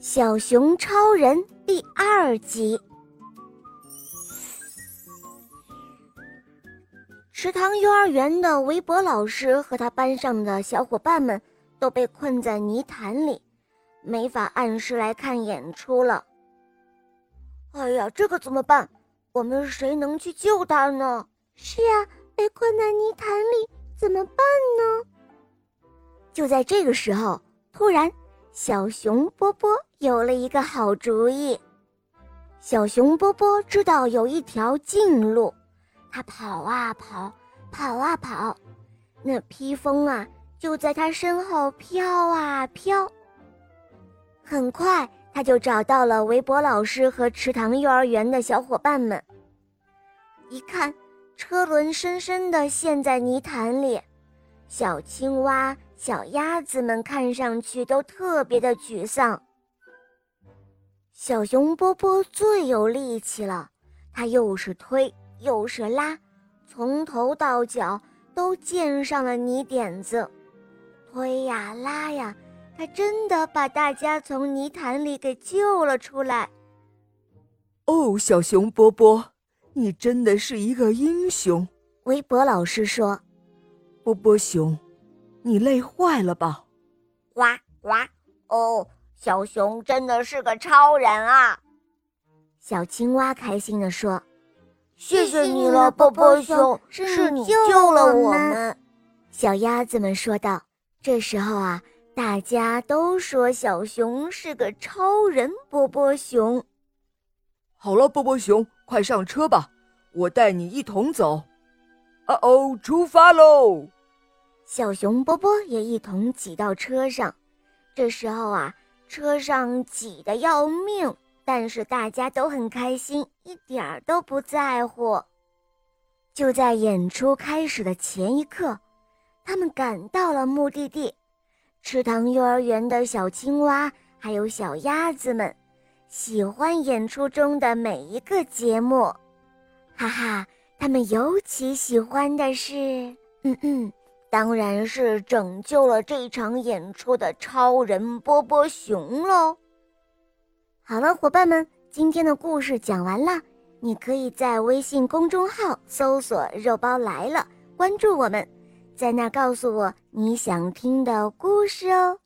小熊超人》第二集。池塘幼儿园的韦伯老师和他班上的小伙伴们都被困在泥潭里，没法按时来看演出了。哎呀，这可怎么办？我们谁能去救他呢？是啊，被困在泥潭里怎么办呢？就在这个时候，突然，小熊波波有了一个好主意。小熊波波知道有一条近路，他跑啊跑，跑啊跑，那披风啊就在他身后飘啊飘。很快，他就找到了韦伯老师和池塘幼儿园的小伙伴们。一看，车轮深深地陷在泥潭里，小青蛙。小鸭子们看上去都特别的沮丧。小熊波波最有力气了，它又是推又是拉，从头到脚都溅上了泥点子，推呀拉呀，它真的把大家从泥潭里给救了出来。哦，小熊波波，你真的是一个英雄。微博老师说：“波波熊。”你累坏了吧？呱呱！哦，小熊真的是个超人啊！小青蛙开心地说：“谢谢你了，波波熊，是你救了我们。”小鸭子们说道。这时候啊，大家都说小熊是个超人。波波熊，好了，波波熊，快上车吧，我带你一同走。啊哦，出发喽！小熊波波也一同挤到车上，这时候啊，车上挤得要命，但是大家都很开心，一点儿都不在乎。就在演出开始的前一刻，他们赶到了目的地——池塘幼儿园的小青蛙还有小鸭子们，喜欢演出中的每一个节目，哈哈，他们尤其喜欢的是，嗯嗯。当然是拯救了这场演出的超人波波熊喽！好了，伙伴们，今天的故事讲完了，你可以在微信公众号搜索“肉包来了”，关注我们，在那告诉我你想听的故事哦。